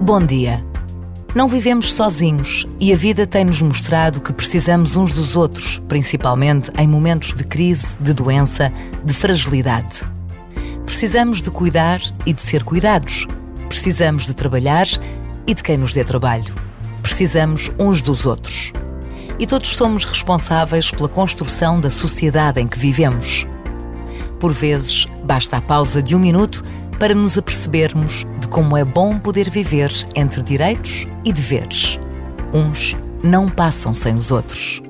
Bom dia. Não vivemos sozinhos e a vida tem-nos mostrado que precisamos uns dos outros, principalmente em momentos de crise, de doença, de fragilidade. Precisamos de cuidar e de ser cuidados. Precisamos de trabalhar e de quem nos dê trabalho. Precisamos uns dos outros. E todos somos responsáveis pela construção da sociedade em que vivemos. Por vezes, basta a pausa de um minuto para nos apercebermos de como é bom poder viver entre direitos e deveres. Uns não passam sem os outros.